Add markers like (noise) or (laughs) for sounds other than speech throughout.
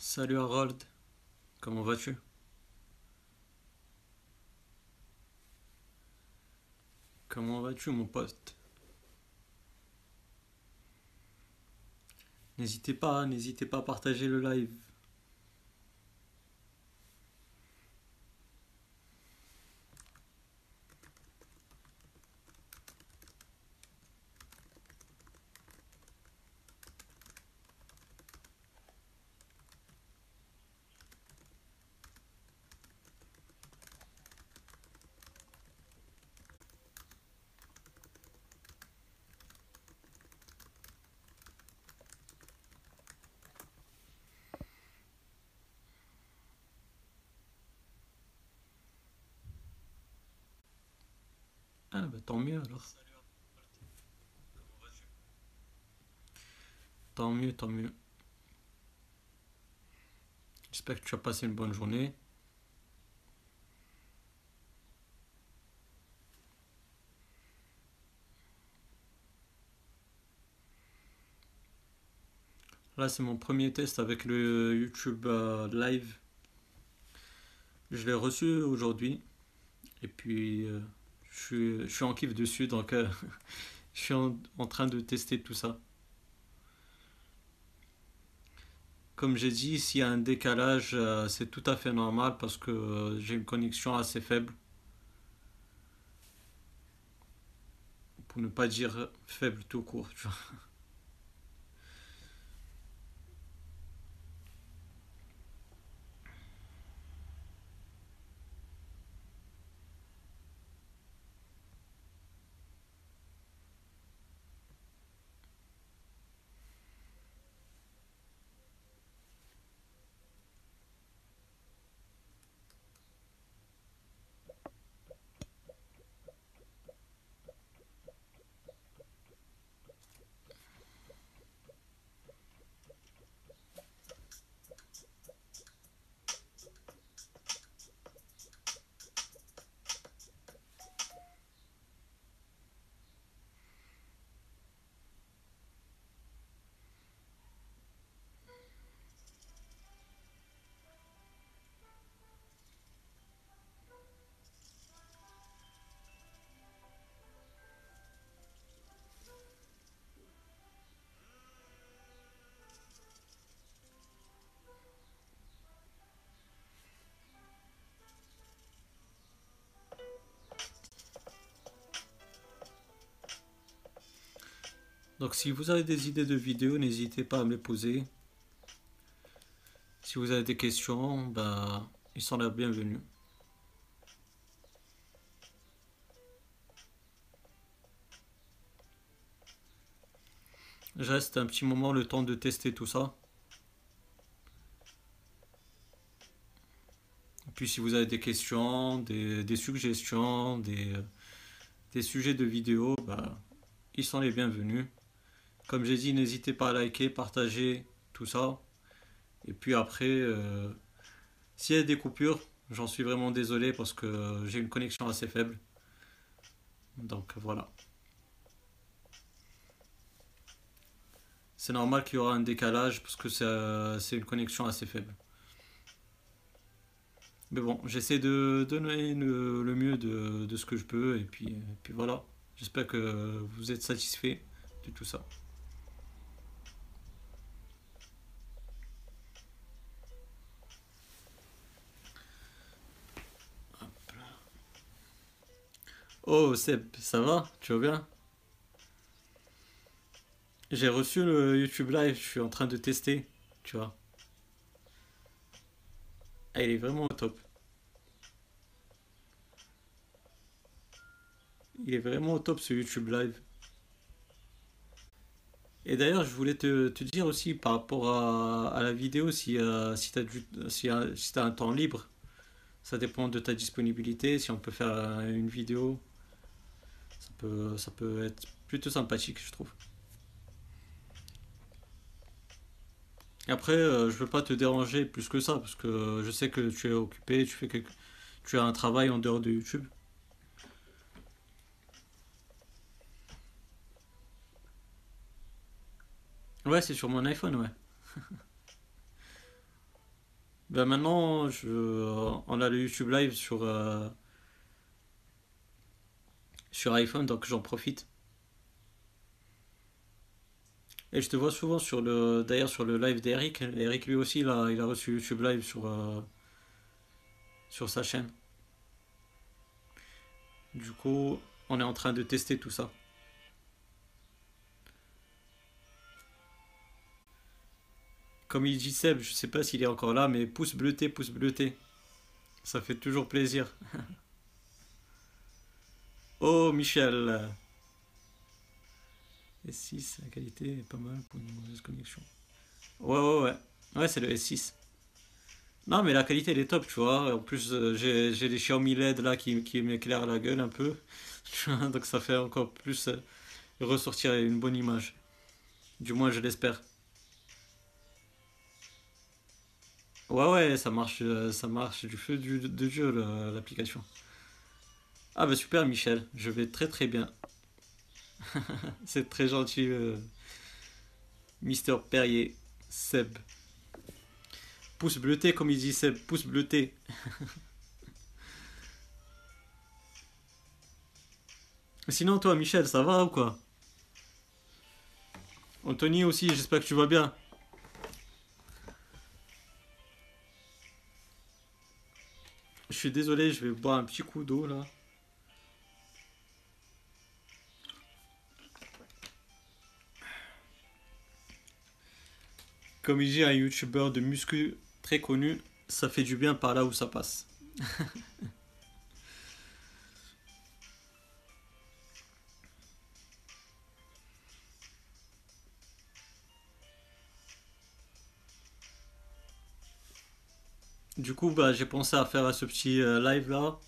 Salut Harold, comment vas-tu? Comment vas-tu mon pote? N'hésitez pas, n'hésitez pas à partager le live. Ah bah tant mieux alors. Tant mieux. J'espère que tu as passé une bonne journée. Là c'est mon premier test avec le YouTube euh, Live. Je l'ai reçu aujourd'hui. Et puis euh, je suis, je suis en kiff dessus, donc euh, (laughs) je suis en train de tester tout ça. Comme j'ai dit, s'il y a un décalage, euh, c'est tout à fait normal parce que euh, j'ai une connexion assez faible, pour ne pas dire faible tout court. tu vois. Donc si vous avez des idées de vidéos, n'hésitez pas à me les poser. Si vous avez des questions, bah, ils sont la bienvenus. Je reste un petit moment le temps de tester tout ça. Et puis si vous avez des questions, des, suggestions, des, sujets de vidéos, bah, ils sont les bienvenus. Comme j'ai dit, n'hésitez pas à liker, partager tout ça. Et puis après, euh, s'il y a des coupures, j'en suis vraiment désolé parce que j'ai une connexion assez faible. Donc voilà. C'est normal qu'il y aura un décalage parce que c'est une connexion assez faible. Mais bon, j'essaie de donner le, mieux de, de ce que je peux et puis, et puis voilà. J'espère que vous êtes satisfait de tout ça. Oh Seb, ça va? Tu vas bien? J'ai reçu le YouTube Live, je suis en train de tester, tu vois. Ah, il est vraiment au top. Il est vraiment au top ce YouTube Live. Et d'ailleurs, je voulais te, dire aussi par rapport à, la vidéo, si, euh, si tu as si, euh, t'as un temps libre, ça dépend de ta disponibilité, si on peut faire euh, une vidéo, peut, ça peut être plutôt sympathique, je trouve. Après, euh, je veux pas te déranger plus que ça, parce que je sais que tu es occupé, tu fais quelque... tu as un travail en dehors de YouTube. Ouais, c'est sur mon iPhone, ouais. (laughs) Ben maintenant, je, on a le YouTube Live sur, euh, sur iPhone, donc j'en profite. Et je te vois souvent sur le, d'ailleurs sur le live d'Eric. Eric lui aussi, il a, il a reçu YouTube Live sur, euh, sur sa chaîne. Du coup, on est en train de tester tout ça. Comme il dit Seb, je sais pas s'il est encore là, mais pouce bleuté, pouce bleuté. Ça fait toujours plaisir. (laughs) oh, Michel. S6, la qualité est pas mal pour une mauvaise connexion. Ouais, ouais, ouais. Ouais, c'est le S6. Non, mais la qualité, elle est top, tu vois. En plus, euh, j'ai les Xiaomi LED là qui, qui m'éclairent la gueule un peu. (laughs) Donc ça fait encore plus euh, ressortir une bonne image. Du moins, je l'espère. Ouais, ouais, ça marche, euh, ça marche du feu du, de Dieu, l'application. Ah bah super, Michel. Je vais très très bien. (laughs) C'est très gentil, euh, Mister Perrier. Seb. Pouce bleuté, comme il dit Seb. Pouce bleuté. (laughs) Sinon, toi, Michel, ça va ou quoi? Anthony aussi, j'espère que tu vas bien. Je suis désolé, je vais boire un petit coup d'eau là. Comme il dit un youtubeur de muscu très connu, ça fait du bien par là où ça passe. (laughs) Du coup, bah, j'ai pensé à faire ce petit euh, live là.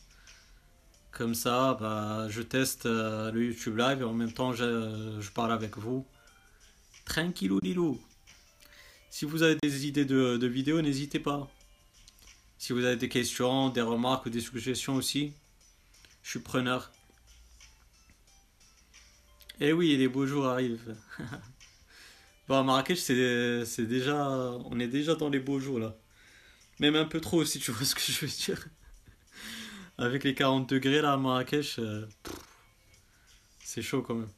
Comme ça, bah, je teste euh, le YouTube live et en même temps, je, je parle avec vous. Tranquillou lilou. Si vous avez des idées de, vidéos, n'hésitez pas. Si vous avez des questions, des remarques ou des suggestions aussi, je suis preneur. Eh oui, les beaux jours arrivent. (laughs) Bon, à Marrakech, c'est c'est déjà, on est déjà dans les beaux jours là. Même un peu trop, si tu vois ce que je veux dire. Avec les 40 degrés là à Marrakech, euh, c'est chaud quand même.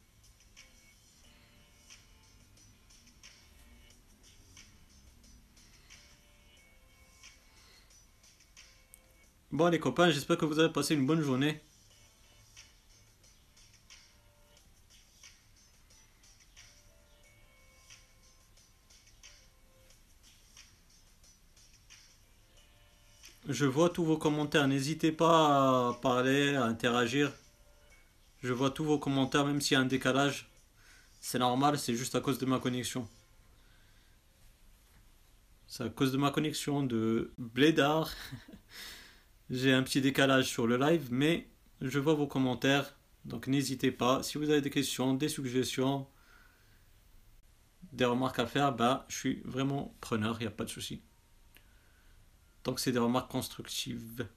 Bon, les copains, j'espère que vous avez passé une bonne journée. Je vois tous vos commentaires. N'hésitez pas à parler, à interagir. Je vois tous vos commentaires, même s'il y a un décalage. C'est normal, c'est juste à cause de ma connexion. C'est à cause de ma connexion de Blédard. (laughs) J'ai un petit décalage sur le live, mais je vois vos commentaires. Donc n'hésitez pas. Si vous avez des questions, des suggestions, des remarques à faire, bah, je suis vraiment preneur, il n'y a pas de souci. Tant que c'est des remarques constructives.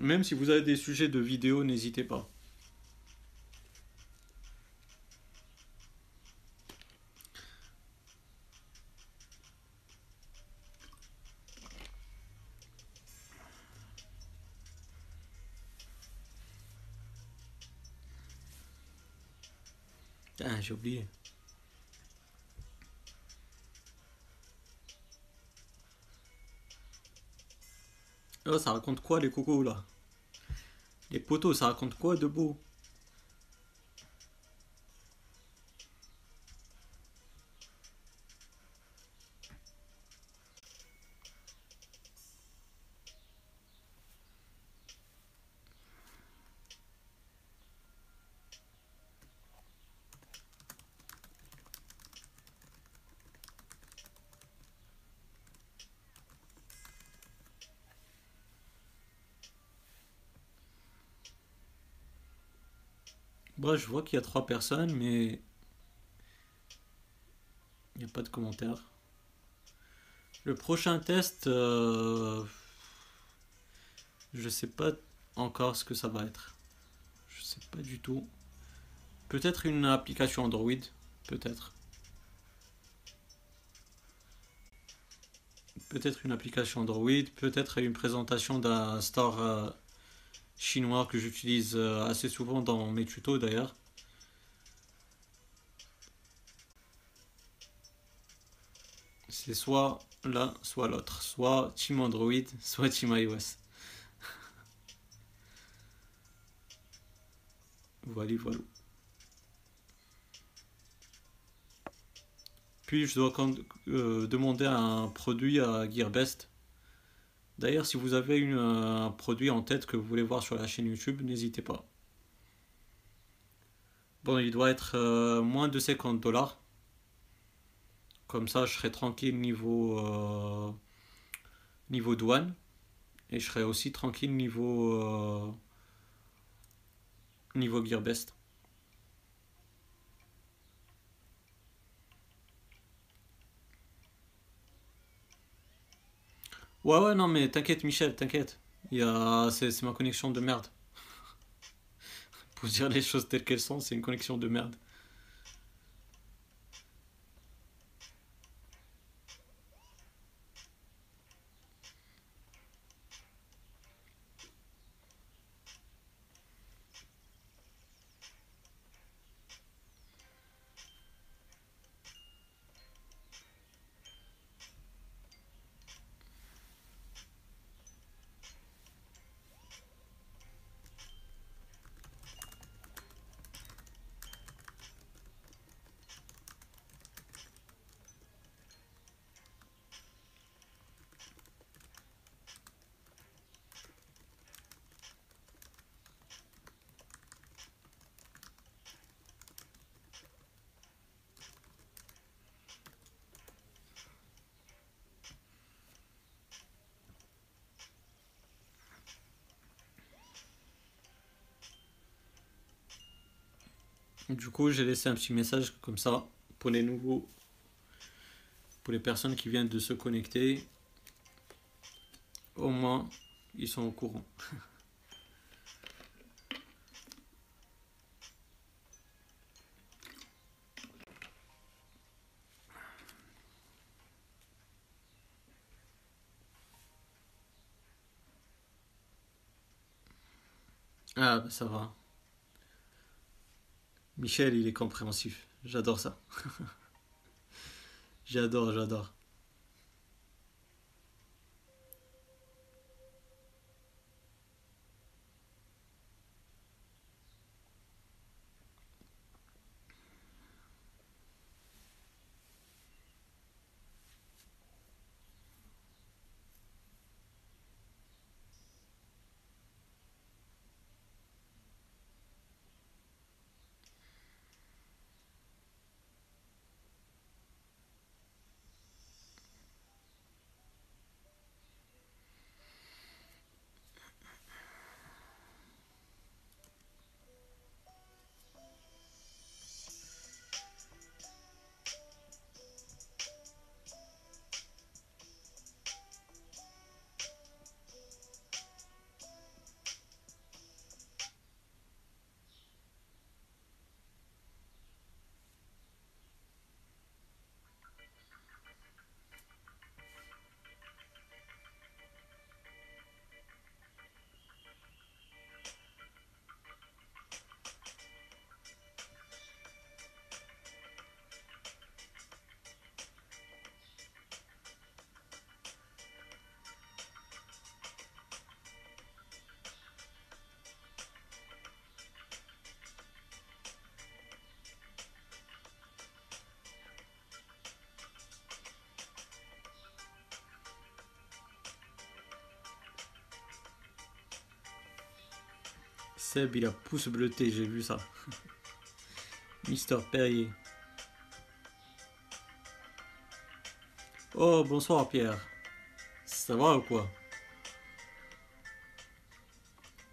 Même si vous avez des sujets de vidéo, n'hésitez pas. Ah, j'ai oublié. Oh, ça raconte quoi les cocos là? Les poteaux, ça raconte quoi de beau? Moi, je vois qu'il y a trois personnes, mais il n'y a pas de commentaires. Le prochain test, euh, je sais pas encore ce que ça va être. Je sais pas du tout. Peut-être une application Android, peut-être. Peut-être une application Android, peut-être une présentation d'un store euh, chinois que j'utilise euh, assez souvent dans mes tutos d'ailleurs. C'est soit l'un, soit l'autre. Soit Team Android, soit Team iOS. (laughs) voilà, voilà. Puis je dois euh, demander un produit à Gearbest. D'ailleurs, si vous avez un produit en tête que vous voulez voir sur la chaîne YouTube, n'hésitez pas. Bon, il doit être euh, moins de 50 dollars. Comme ça, je serai tranquille niveau, euh, niveau douane. Et je serai aussi tranquille niveau, niveau Gearbest. Ouais, ouais, non, mais t'inquiète, Michel, t'inquiète. Il C'est ma connexion de merde. (laughs) Pour dire les choses telles qu'elles sont, c'est une connexion de merde. Du j'ai laissé un petit message comme ça pour les nouveaux, pour les personnes qui viennent de se connecter. Au moins, ils sont au courant. (laughs) Ah, bah ça va. Michel, il est compréhensif. J'adore ça. (laughs) j'adore, j'adore. Seb, il a pouce bleuté, j'ai vu ça. (laughs) Mister Perrier. Oh, bonsoir Pierre. Ça va ou quoi?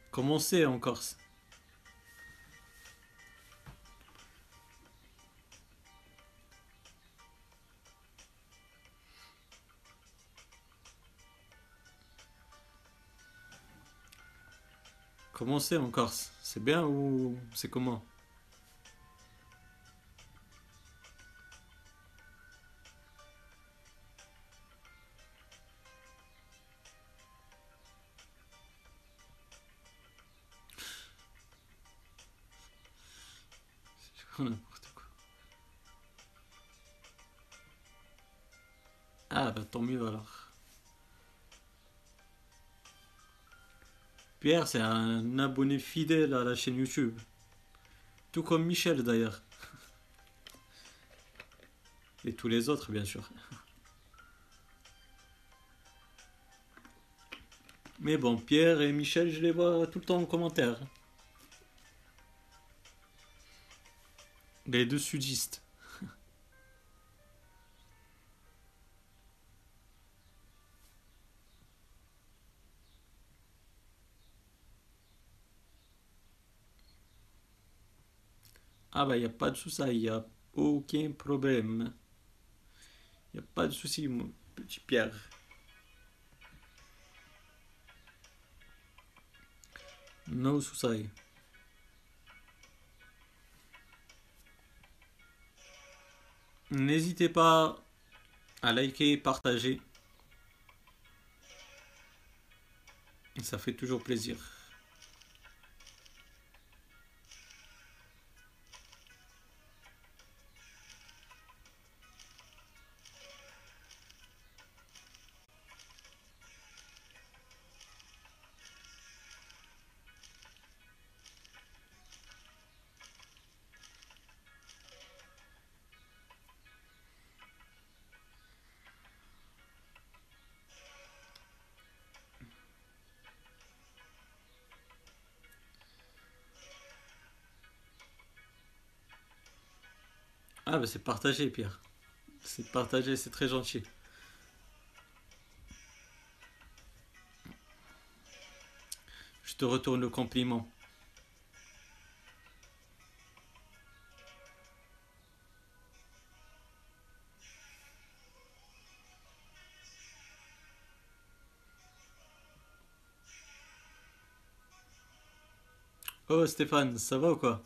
Comment c'est en Corse? Comment c'est en Corse. C'est bien ou c'est comment? Pierre, c'est un abonné fidèle à la chaîne YouTube. Tout comme Michel d'ailleurs. Et tous les autres, bien sûr. Mais bon, Pierre et Michel, je les vois tout le temps en commentaire. Les deux sudistes. Ah bah, il n'y a pas de souci, il n'y a aucun problème. Il n'y a pas de souci, mon petit Pierre. No souci. N'hésitez pas à liker, partager. Ça fait toujours plaisir. C'est partagé, Pierre. C'est partagé, c'est très gentil. Je te retourne le compliment. Oh Stéphane, ça va ou quoi?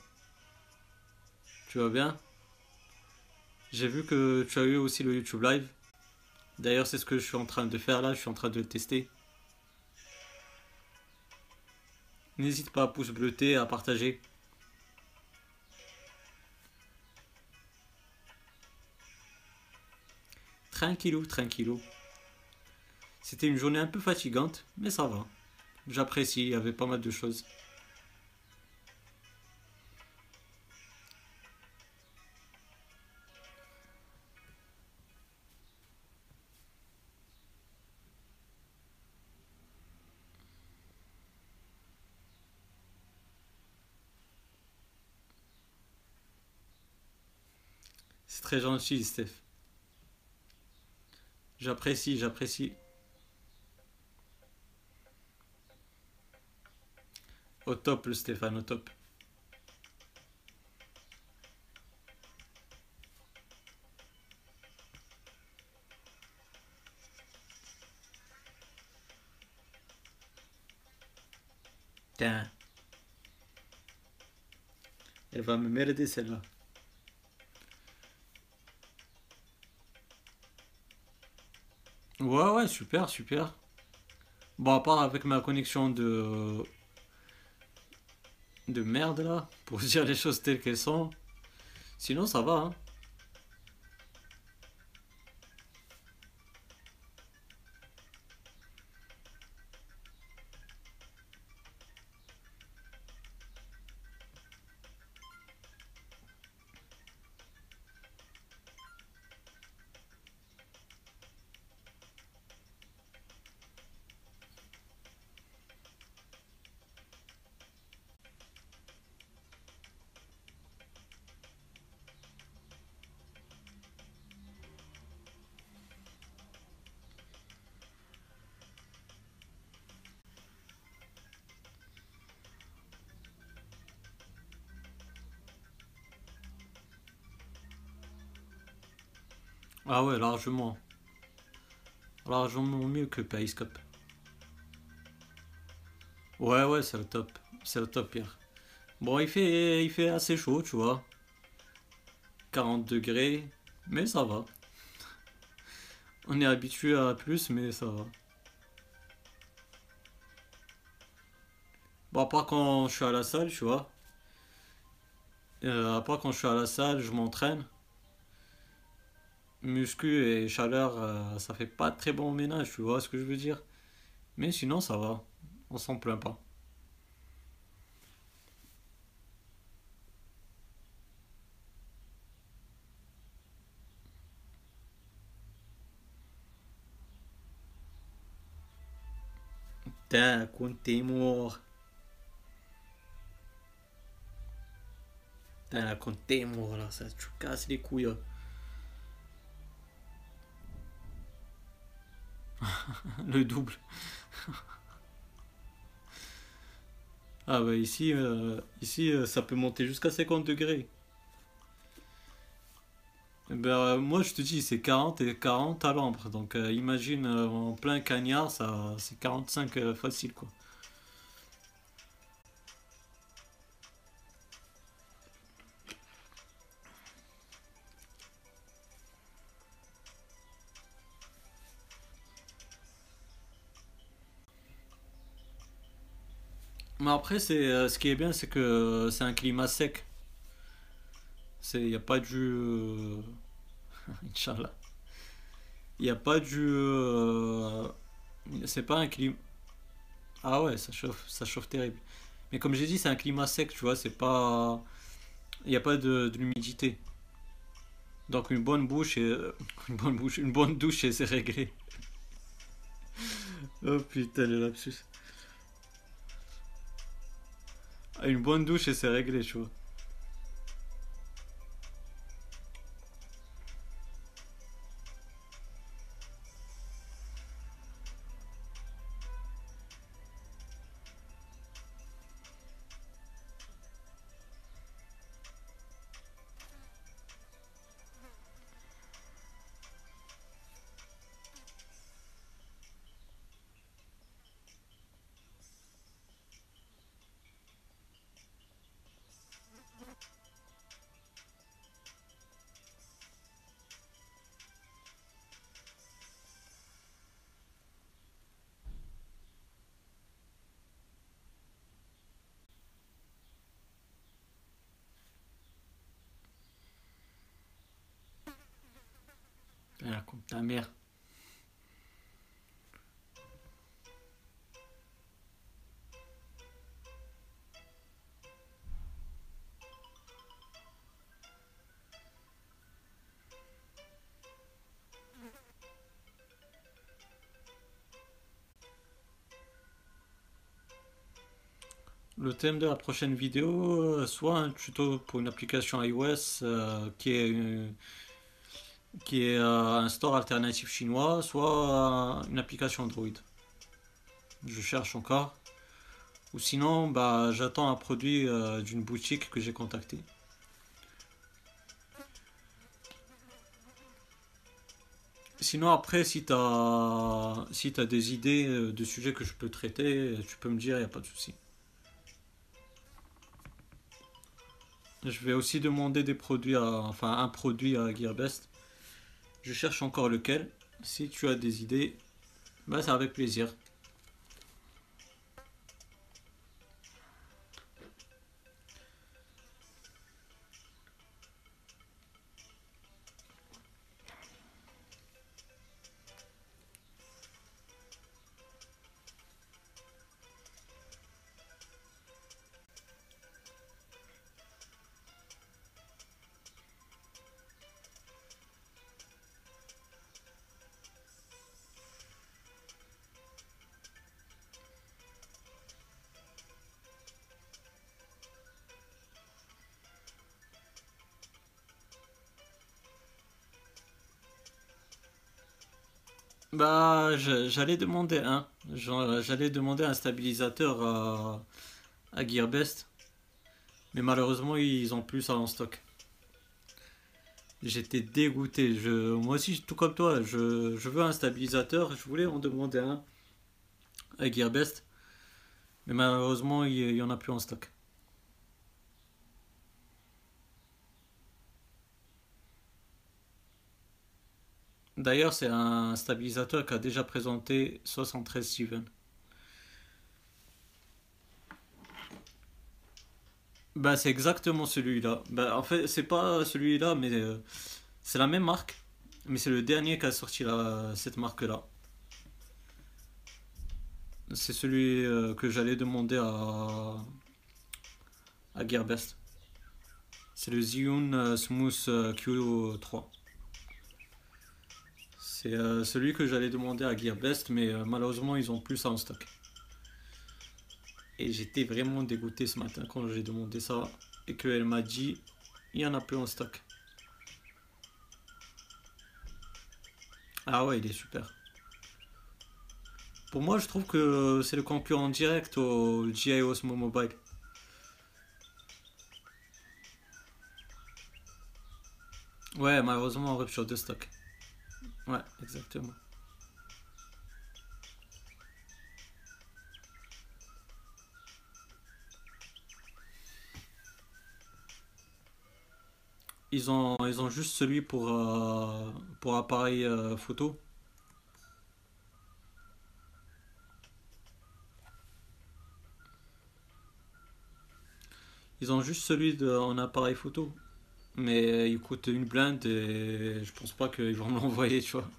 Tu vas bien? J'ai vu que tu as eu aussi le YouTube Live. D'ailleurs, c'est ce que je suis en train de faire là, je suis en train de le tester. N'hésite pas à pouce bleuter, à partager. Tranquillou, tranquillou. C'était une journée un peu fatigante, mais ça va. J'apprécie, il y avait pas mal de choses. Très gentil, Steph. J'apprécie, j'apprécie. Au top, le Stéphane, au top. Tiens. Elle va me merder celle-là. Ouais, ouais, super, super. Bon, à part avec ma connexion de, de merde là, pour (laughs) dire les choses telles qu'elles sont. Sinon, ça va, hein. Largement. Largement mieux que Periscope. Ouais, ouais, c'est le top. C'est le top, Pierre. Bon, il fait, il fait assez chaud, tu vois. 40 degrés, mais ça va. On est habitué à plus, mais ça va. Bon, à part quand je suis à la salle, tu vois. Euh, à part quand je suis à la salle, je m'entraîne muscu et chaleur, euh, ça fait pas très bon au ménage, tu vois ce que je veux dire. Mais sinon, ça va. On s'en plaint pas. Putain, Contemor. Putain, Contemor, là, ça tu casses les couilles. Hein. Le double. Ah bah ici, euh, ici euh, ça peut monter jusqu'à 50 degrés. Eh Ben, euh, moi je te dis c'est 40 et 40 à l'ombre. Donc euh, imagine euh, en plein cagnard, ça c'est 45 euh, facile quoi. Mais après c'est euh, ce qui est bien c'est que euh, c'est un climat sec. C'est y a pas du euh, (laughs) Inch'Allah. Il n'y a pas du c'est pas un climat Ah ouais, ça chauffe, ça chauffe terrible. Mais comme j'ai dit, c'est un climat sec, tu vois, c'est pas il n'y a pas de, de l'humidité. Donc une bonne bouche et (laughs) une bonne bouche, une bonne douche et c'est réglé. (laughs) Oh putain, le lapsus. Une bonne douche et c'est réglé, tu. Le thème de la prochaine vidéo, euh, soit un tuto pour une application iOS euh, qui est, une- qui est euh, un store alternatif chinois, soit euh, une application Android. Je cherche encore. Ou sinon, bah, j'attends un produit euh, d'une boutique que j'ai contactée. Sinon, après, si tu as, si t'as des idées euh, de sujets que je peux traiter, tu peux me dire, il n'y a pas de souci. Je vais aussi demander des produits enfin, un produit à Gearbest. Je cherche encore lequel. Si tu as des idées, bah, c'est avec plaisir. Bah, j'allais demander un. J'allais demander un stabilisateur à, Gearbest, mais malheureusement, ils ont plus ça en stock. J'étais dégoûté. Je, moi aussi, tout comme toi, je, je veux un stabilisateur. Je voulais en demander un à Gearbest, mais malheureusement, il, il y en a plus en stock. D'ailleurs, c'est un stabilisateur qu'a déjà présenté 73 Steven. Bah, c'est exactement celui-là. Bah, en fait, c'est pas celui-là, mais euh, c'est la même marque. Mais c'est le dernier qui a sorti cette marque-là. C'est celui euh, que j'allais demander à, à Gearbest. C'est le Zhiyun euh, Smooth euh, Q3. C'est euh, celui que j'allais demander à Gearbest, mais euh, malheureusement, ils ont plus ça en stock. Et j'étais vraiment dégoûté ce matin quand j'ai demandé ça et qu'elle m'a dit il y en a plus en stock. Ah ouais, il est super. Pour moi, je trouve que c'est le concurrent direct au GI Osmo Mobile. Ouais, malheureusement, en rupture de stock. Ouais, exactement. Ils ont, ils ont juste celui pour, euh, pour appareil euh, photo. Ils ont juste celui de, en appareil photo. Mais il coûte une blinde et je pense pas qu'ils vont me (laughs) l'envoyer, tu vois.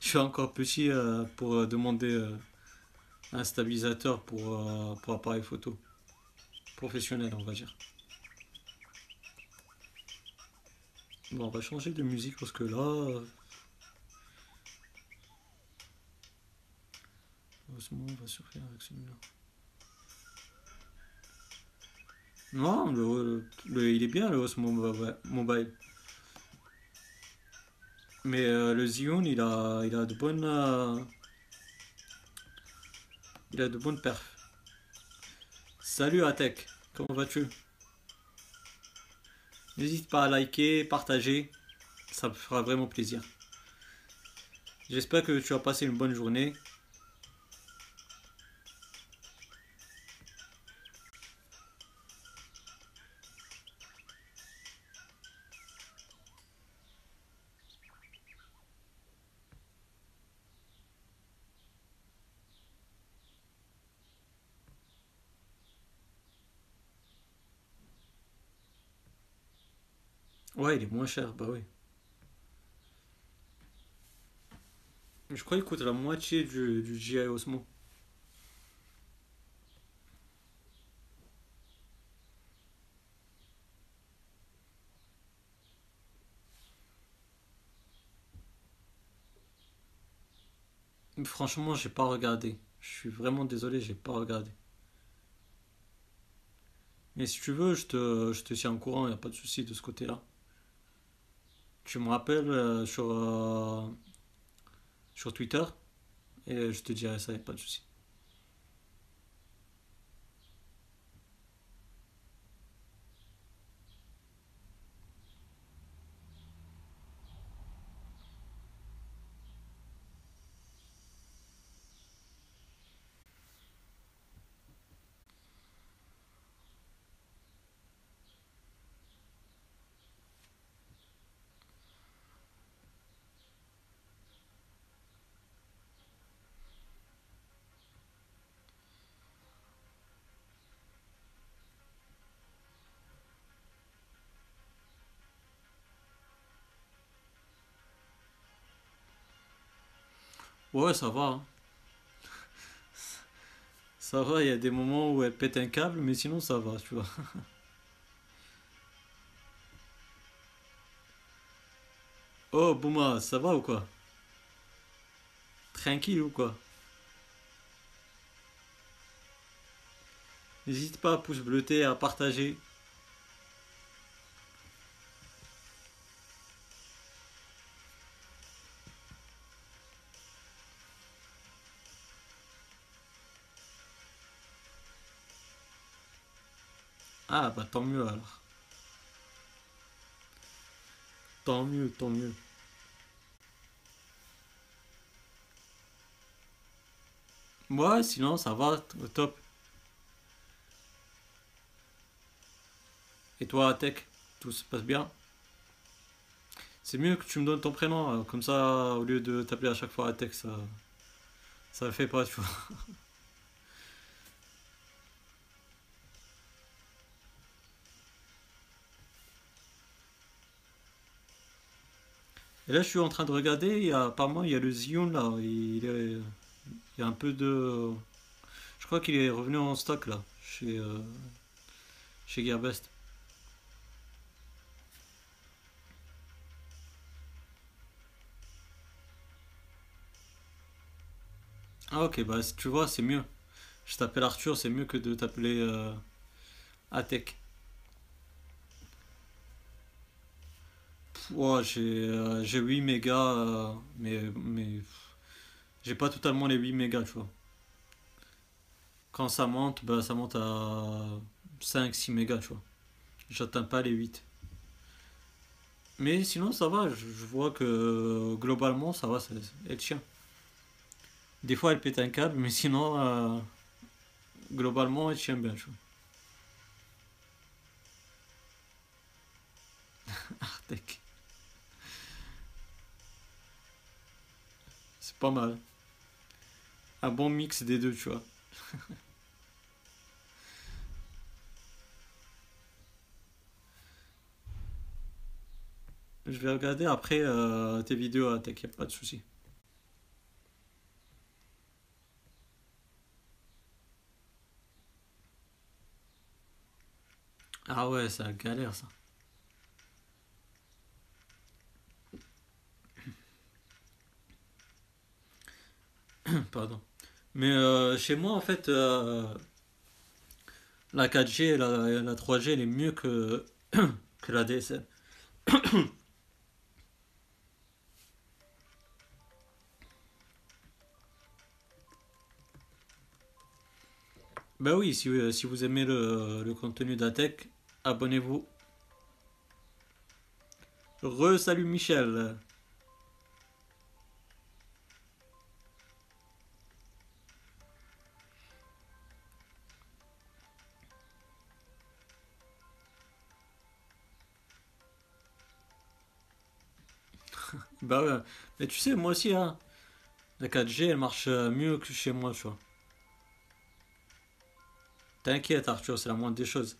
Je suis encore petit euh, pour euh, demander euh, un stabilisateur pour, euh, pour appareil photo. Professionnel, on va dire. Bon, on va changer de musique parce que là, euh, heureusement, on va surfer avec celui-là. Non, le, le- il est bien le Osmo Mobile. Mais euh, le Xeon, il a, il a de bonnes, euh, il a de bonnes perfs. Salut Atek, comment vas-tu? N'hésite pas à liker, partager, ça me fera vraiment plaisir. J'espère que tu as passé une bonne journée. Ouais, il est moins cher, bah oui. Je crois qu'il coûte la moitié du, du GI Osmo. Franchement, j'ai pas regardé. Je suis vraiment désolé, j'ai pas regardé. Mais si tu veux, je te, je te tiens au courant, y a pas de souci de ce côté-là. Tu me rappelles euh, sur, euh, sur Twitter? Et je te dirai ça, a pas de souci. Ouais, ça va. hein. Ça va, il y a des moments où elle pète un câble, mais sinon ça va, tu vois. (laughs) Oh, Bouma, ça va ou quoi? Tranquille ou quoi? N'hésite pas à pouce bleuter, à partager. Ah, bah tant mieux alors. Tant mieux, tant mieux. Ouais, sinon ça va, au top. Et toi, Tech, tout se passe bien? C'est mieux que tu me donnes ton prénom, euh, comme ça, au lieu de t'appeler à chaque fois Tech, ça, ça fait pas, tu vois. (laughs) Et là, je suis en train de regarder, a, apparemment, il y a le Zion là. Il, est- il y a un peu de. Je crois qu'il est revenu en stock là, chez, euh, chez Gearbest. Ah, ok, bah tu vois, c'est mieux. Je t'appelle Arthur, c'est mieux que de t'appeler euh, Atek. Ouais, j'ai euh, j'ai 8 mégas, euh, mais, j'ai pas totalement les 8 mégas, tu vois. Quand ça monte, bah ça monte à cinq six mégas, tu vois. J'atteins pas les huit Mais sinon, ça va, je, vois que euh, globalement, ça va, ça- elle tient. Des fois, elle pète un câble, mais sinon, euh, globalement, elle tient bien, tu vois. (laughs) Artec, pas mal. Un bon mix des deux, tu vois. Je vais regarder après euh, tes vidéos, y a pas de souci. Ah ouais, c'est galère, ça. (coughs) Pardon. Mais euh, chez moi, en fait, euh, la 4G et la, la 3G, elle est mieux que, (coughs) que la DSL. (coughs) Bah oui, si, euh, si vous aimez le, le contenu d'Atech, abonnez-vous. Re-salut Michel. Bah ouais. Mais tu sais, moi aussi, hein, la 4G, elle marche euh, mieux que chez moi, tu vois. T'inquiète, Arthur, c'est la moindre des choses.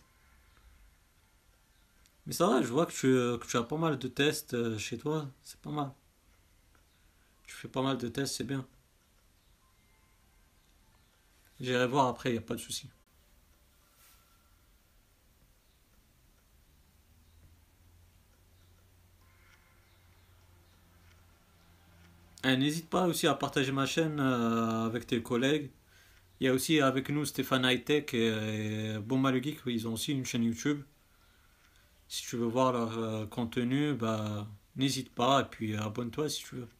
Mais ça va, je vois que tu, euh, que tu as pas mal de tests euh, chez toi, c'est pas mal. Tu fais pas mal de tests, c'est bien. J'irai voir après, y a pas de souci. N'hésite pas aussi à partager ma chaîne euh, avec tes collègues. Il y a aussi avec nous Stéphane Hightech et, et Geek, ils ont aussi une chaîne YouTube. Si tu veux voir leur euh, contenu, bah n'hésite pas et puis abonne-toi si tu veux.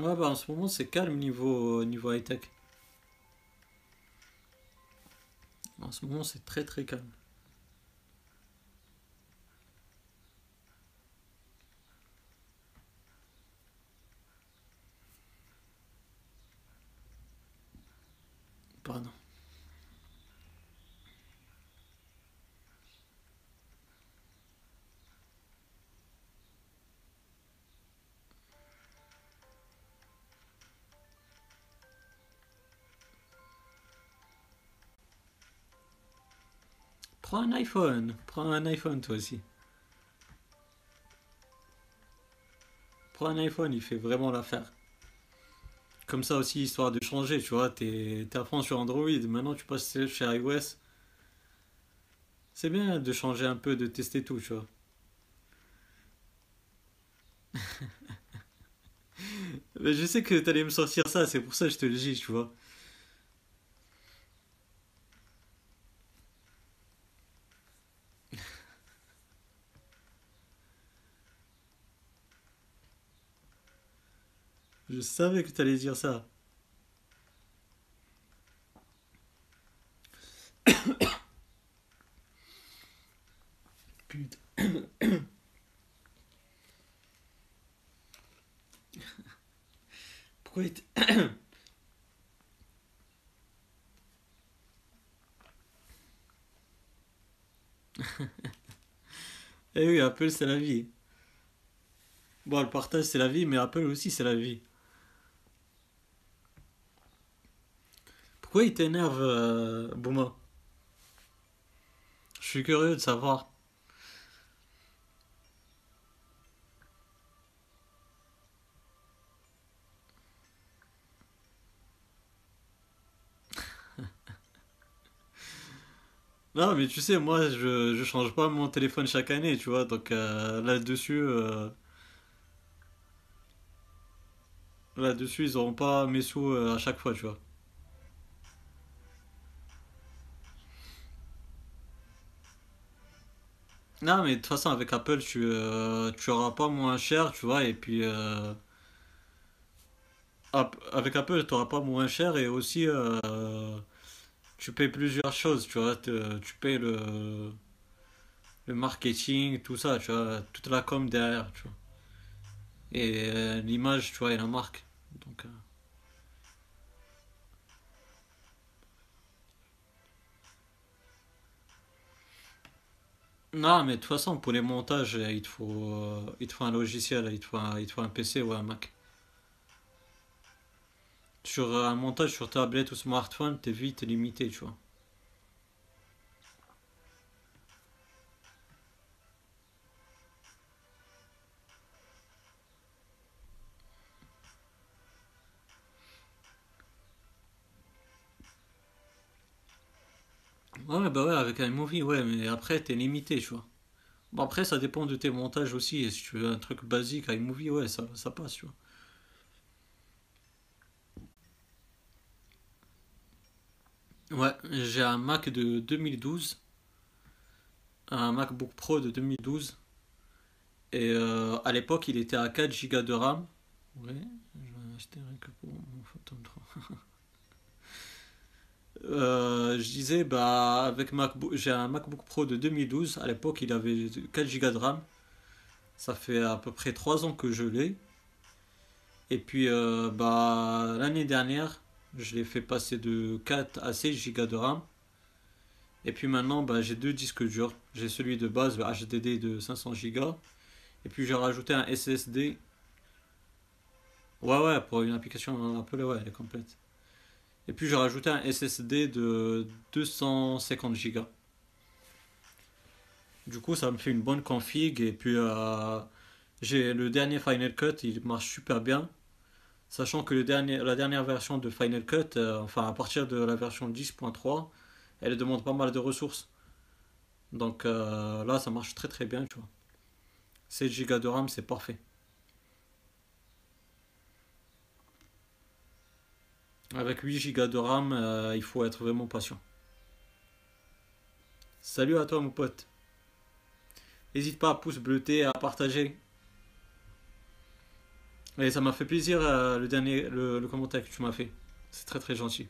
Bah en ce moment c'est calme niveau, niveau high-tech. En ce moment c'est très très calme. Prends un iPhone. Prends un iPhone toi aussi. Prends un iPhone, il fait vraiment l'affaire. Comme ça aussi, histoire de changer, tu vois. Fond sur Android, maintenant tu passes chez iOS. C'est bien de changer un peu, de tester tout, tu vois. (laughs) Mais je sais que t'allais me sortir ça, c'est pour ça que je te le dis, tu vois. Je savais que t'allais dire ça. (coughs) putain. (coughs) Pourquoi (coughs) Eh oui, Apple c'est la vie. Bon, le partage c'est la vie, mais Apple aussi c'est la vie. Pourquoi il t'énerve, euh, Bouma? Je suis curieux de savoir. (laughs) Non, mais tu sais, moi, je, je change pas mon téléphone chaque année, tu vois. Donc euh, là-dessus, euh, là-dessus, ils auront pas mes sous euh, à chaque fois, tu vois. Non, mais de toute façon, avec Apple, tu, euh, tu auras pas moins cher, tu vois. Et puis, euh, avec Apple, tu auras pas moins cher et aussi, euh, tu payes plusieurs choses, tu vois. tu payes le, le marketing, tout ça, tu vois. Toute la com derrière, tu vois. Et euh, l'image, tu vois, et la marque. Donc, euh, Non, mais de toute façon, pour les montages, euh, il te faut, euh, il te faut un logiciel, il te faut un, il te faut un PC ou un Mac. Sur euh, un montage sur tablette ou smartphone, t'es vite limité, tu vois. Ouais, bah ouais, avec iMovie, ouais, mais après, t'es limité, tu vois. Bon, après, ça dépend de tes montages aussi. Et si tu veux un truc basique, iMovie, ouais, ça, ça passe, tu vois. Ouais, j'ai un Mac de 2012, un MacBook Pro de 2012, et euh, à l'époque, il était à 4 Go de RAM. Ouais, je vais acheter rien que pour mon Phantom 3. (laughs) Euh, je disais, bah, avec MacBook, j'ai un MacBook Pro de 2012. À l'époque, il avait 4 Go de RAM. Ça fait à peu près 3 ans que je l'ai. Et puis, euh, bah, l'année dernière, je l'ai fait passer de 4 à 16 Go de RAM. Et puis maintenant, bah, j'ai deux disques durs. J'ai celui de base, le HDD de 500 Go. Et puis j'ai rajouté un SSD. Ouais, ouais, pour une application Apple, ouais, elle est complète. Et puis j'ai rajouté un SSD de 250 Go. Du coup, ça me fait une bonne config. Et puis, euh, j'ai le dernier Final Cut, il marche super bien. Sachant que le dernier, la dernière version de Final Cut, euh, enfin à partir de la version 10.3, elle demande pas mal de ressources. Donc euh, là, ça marche très très bien, tu vois. 16 Go de RAM, c'est parfait. Avec 8 Go de RAM, euh, il faut être vraiment patient. Salut à toi, mon pote. N'hésite pas à pouce bleuter, à partager. Et ça m'a fait plaisir euh, le dernier le commentaire que tu m'as fait. C'est très très gentil.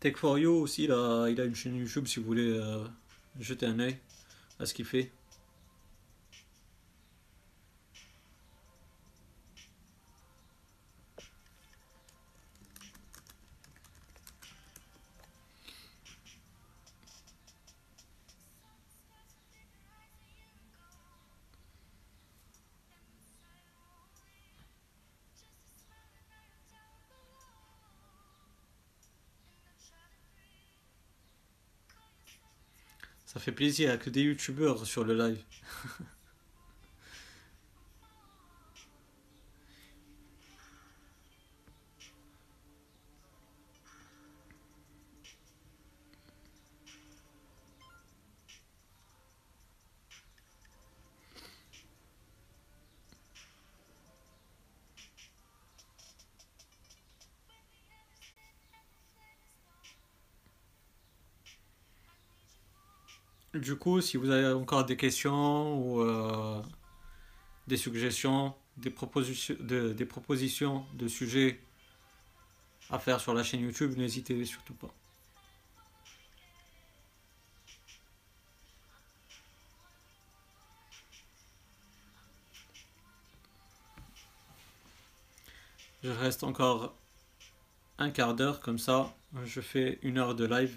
Tech for You aussi, il a, il a une chaîne YouTube si vous voulez euh, jeter un œil à ce qu'il fait. Ça fait plaisir, que des youtubeurs sur le live. (laughs) Du coup, si vous avez encore des questions ou euh, des suggestions, des propositions, de, des propositions de sujets à faire sur la chaîne YouTube, n'hésitez surtout pas. Je reste encore un quart d'heure comme ça. Je fais une heure de live.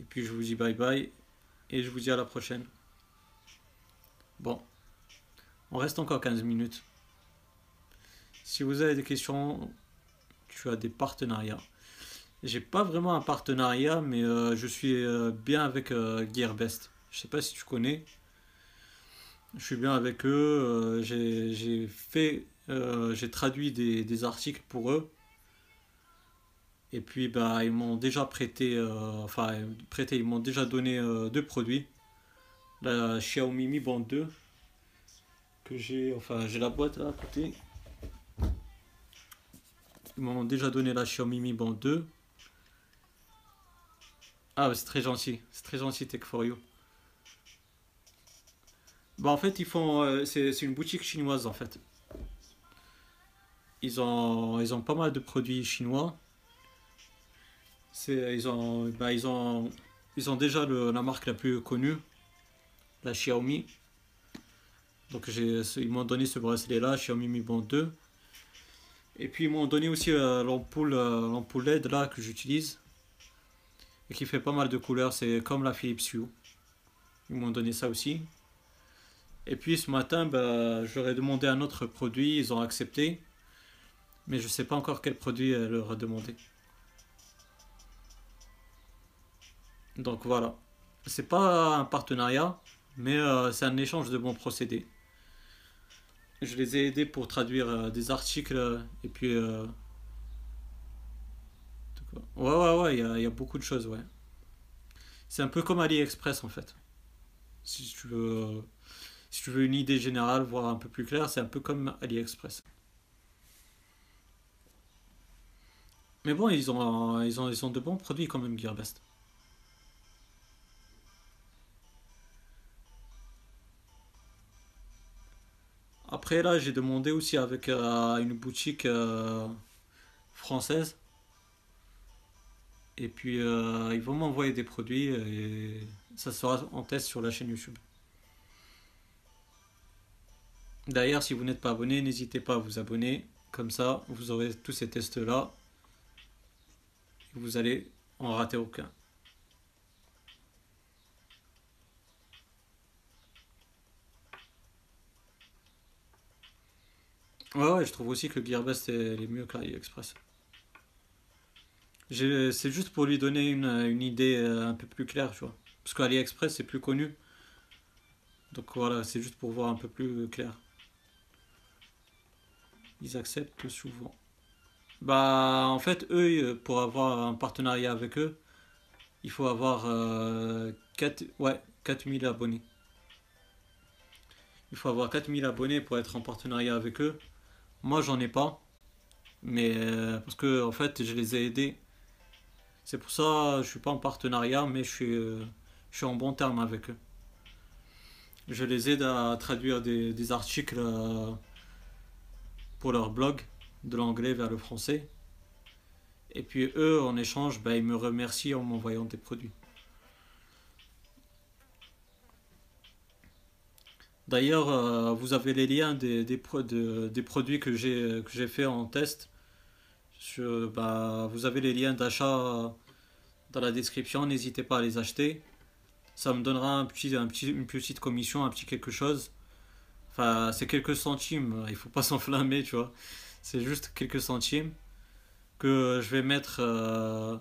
Et puis je vous dis bye bye. Et je vous dis à la prochaine. Bon. On reste encore 15 minutes. Si vous avez des questions, tu as des partenariats. J'ai pas vraiment un partenariat, mais euh, je suis euh, bien avec euh, Gearbest. Je sais pas si tu connais. Je suis bien avec eux. j'ai fait j'ai traduit des, articles pour eux. Et puis bah ils m'ont déjà prêté, euh, enfin prêté, ils m'ont déjà donné euh, deux produits. La Xiaomi Mi Band 2 que j'ai, enfin j'ai la boîte là à côté. Ils m'ont déjà donné la Xiaomi Mi Band 2. Ah c'est très gentil, c'est très gentil Tech for You. Bah en fait ils font, c'est une boutique chinoise en fait ils ont, ils ont pas mal de produits chinois. Ils ont, bah, ils, ont, déjà la marque la plus connue, la Xiaomi. Donc ils m'ont donné ce bracelet là, Xiaomi Mi Band 2. Et puis ils m'ont donné aussi euh, l'ampoule euh, LED là que j'utilise. Et qui fait pas mal de couleurs, c'est comme la Philips Hue. Ils m'ont donné ça aussi. Et puis ce matin, bah, j'aurais demandé un autre produit, ils ont accepté mais je ne sais pas encore quel produit elle leur a demandé. Donc voilà. C'est pas un partenariat, mais euh, c'est un échange de bons procédés. Je les ai aidés pour traduire euh, des articles et puis. Euh, ouais, ouais, ouais, il y, a beaucoup de choses, ouais. C'est un peu comme AliExpress en fait. Si tu veux, une idée générale, voir un peu plus clair, c'est un peu comme AliExpress. Mais bon, ils ont, ils ont, ils ont de bons produits quand même, Gearbest. Après, là, j'ai demandé aussi avec euh, une boutique euh, française. Et puis, euh, ils vont m'envoyer des produits et ça sera en test sur la chaîne YouTube. D'ailleurs, si vous n'êtes pas abonné, n'hésitez pas à vous abonner. Comme ça, vous aurez tous ces tests-là vous allez en rater aucun. Ouais, ouais, je trouve aussi que Gearbest est, mieux qu'AliExpress. C'est juste pour lui donner une, idée euh, un peu plus claire, tu vois. Parce qu'AliExpress c'est plus connu. Donc voilà, c'est juste pour voir un peu plus clair. Ils acceptent souvent. Bah, en fait, eux, pour avoir un partenariat avec eux, il faut avoir 4, euh, ouais, 4000 abonnés. Il faut avoir 4000 abonnés pour être en partenariat avec eux. Moi, j'en ai pas. Mais euh, parce que, en fait, je les ai aidés. C'est pour ça je suis pas en partenariat, mais je suis, euh, je suis en bon terme avec eux. Je les aide à traduire des, articles pour leur blog de l'anglais vers le français. Et puis eux, en échange, ben, ils me remercient en m'envoyant des produits. D'ailleurs, euh, vous avez les liens des, des, produits que j'ai fait en test. Bah, vous avez les liens d'achat dans la description, n'hésitez pas à les acheter. Ça me donnera un petit, un petit, une petite commission, un petit quelque chose. Enfin, c'est quelques centimes, il faut pas (laughs) s'enflammer, tu vois. C'est juste quelques centimes que je vais mettre euh,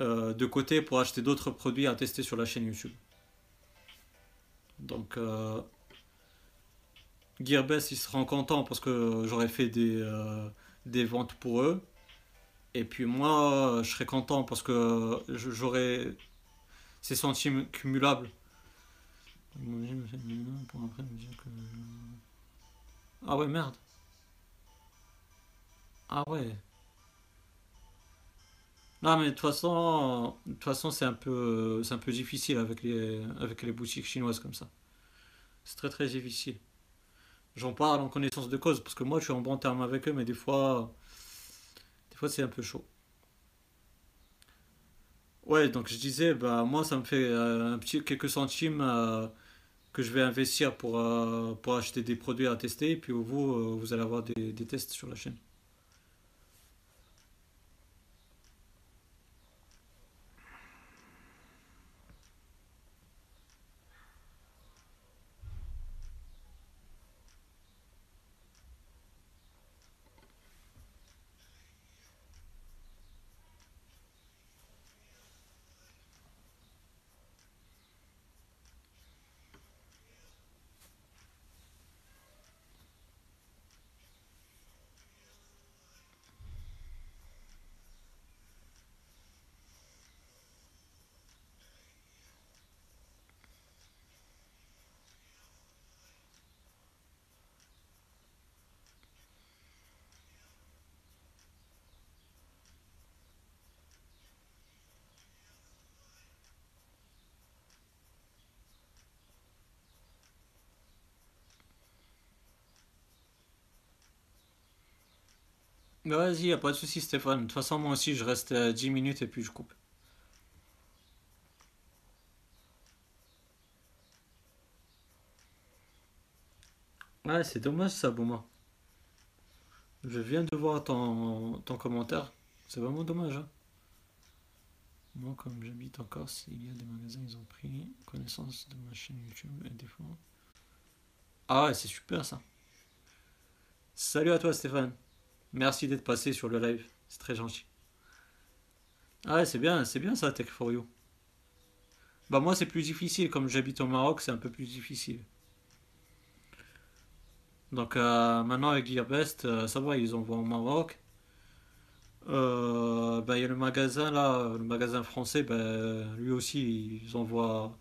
euh, de côté pour acheter d'autres produits à tester sur la chaîne YouTube. Donc euh, Gearbest ils seront contents parce que j'aurais fait des, des ventes pour eux. Et puis moi je serais content parce que j'aurai ces centimes cumulables. Ah ouais merde. Ah ouais. Non, mais de toute façon, de toute façon, c'est un peu, un peu difficile avec les, avec les boutiques chinoises comme ça. C'est très très difficile. J'en parle en connaissance de cause parce que moi, je suis en bon terme avec eux, mais des fois, des fois, c'est un peu chaud. Ouais, donc je disais, bah moi, ça me fait euh, un petit quelques centimes euh, que je vais investir pour, euh, pour acheter des produits à tester, et puis vous, vous allez avoir des, des tests sur la chaîne. Vas-y, y a pas de souci, Stéphane. De toute façon, moi aussi, je reste euh, 10 minutes et puis je coupe. Ouais, c'est dommage ça, Bouma. Je viens de voir ton, ton commentaire. C'est vraiment dommage, hein. Moi, comme j'habite en Corse, il y a des magasins, ils ont pris connaissance de ma chaîne YouTube et des fois. Ah ouais, c'est super ça. Salut à toi, Stéphane. Merci d'être passé sur le live. C'est très gentil. Ah ouais, c'est bien, c'est bien ça, Tech for You. Bah moi, c'est plus difficile. Comme j'habite au Maroc, c'est un peu plus difficile. Donc euh, maintenant, avec Gearbest, euh, ça va, ils envoient au Maroc. Euh, bah, il y a le magasin là, le magasin français, bah, lui aussi, ils envoient,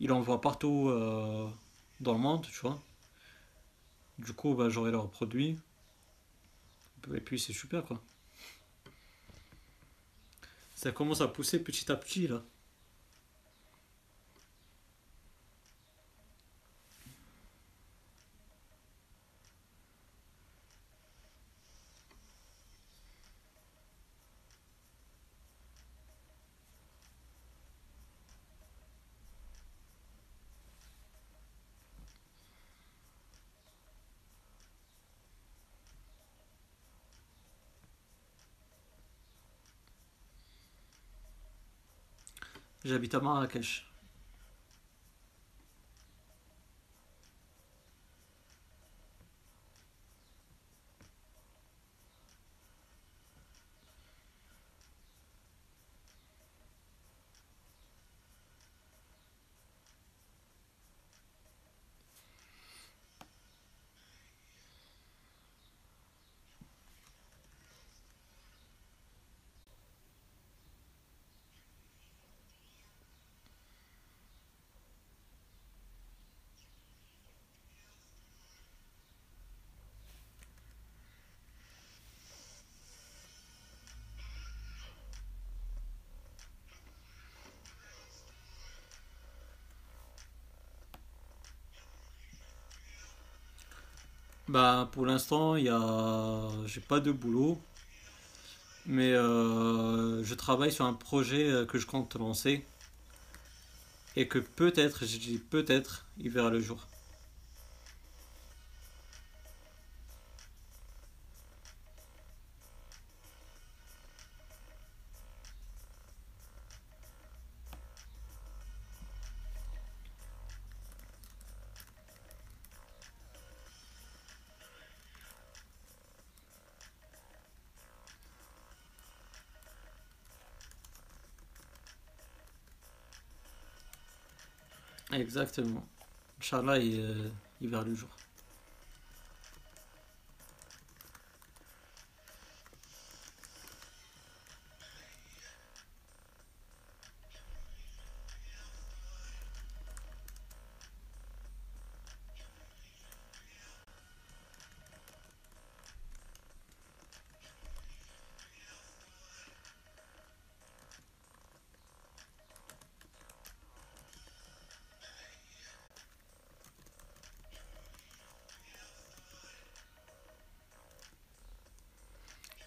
il envoie partout dans le monde, tu vois. Du coup, bah, j'aurai leurs produits. Et puis c'est super quoi. Ça commence à pousser petit à petit là. J'habite à Marrakech. Bah pour l'instant, il y j'ai pas de boulot, mais euh, je travaille sur un projet euh, que je compte lancer et que peut-être, je dis peut-être, il verra le jour. Exactement. Inch'Allah, il, euh, il verra le jour.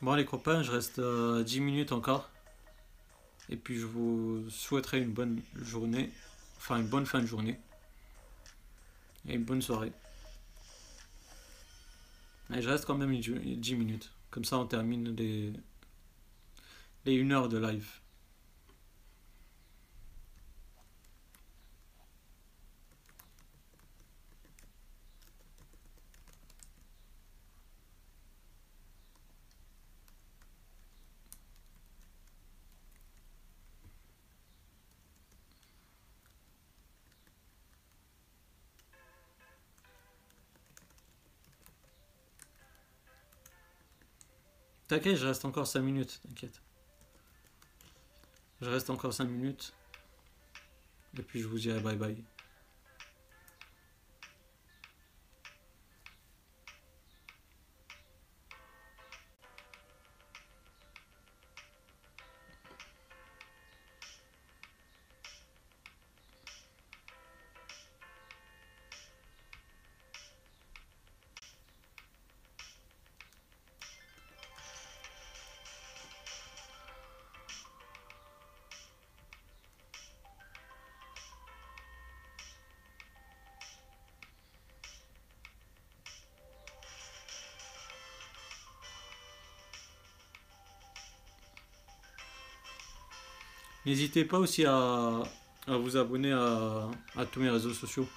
Bon les copains, je reste à 10 minutes encore. Et puis je vous souhaiterais une bonne journée. Enfin une bonne fin de journée. Et une bonne soirée. Et je reste quand même 10 minutes. Comme ça on termine les, les 1 heure de live. T'inquiète, je reste encore 5 minutes, t'inquiète. Je reste encore 5 minutes. Et puis je vous dirai bye bye. N'hésitez pas aussi à, vous abonner à tous mes réseaux sociaux.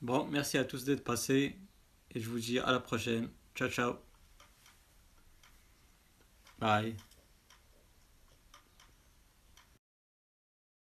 Bon, merci à tous d'être passés et je vous dis à la prochaine. Ciao, ciao. Bye.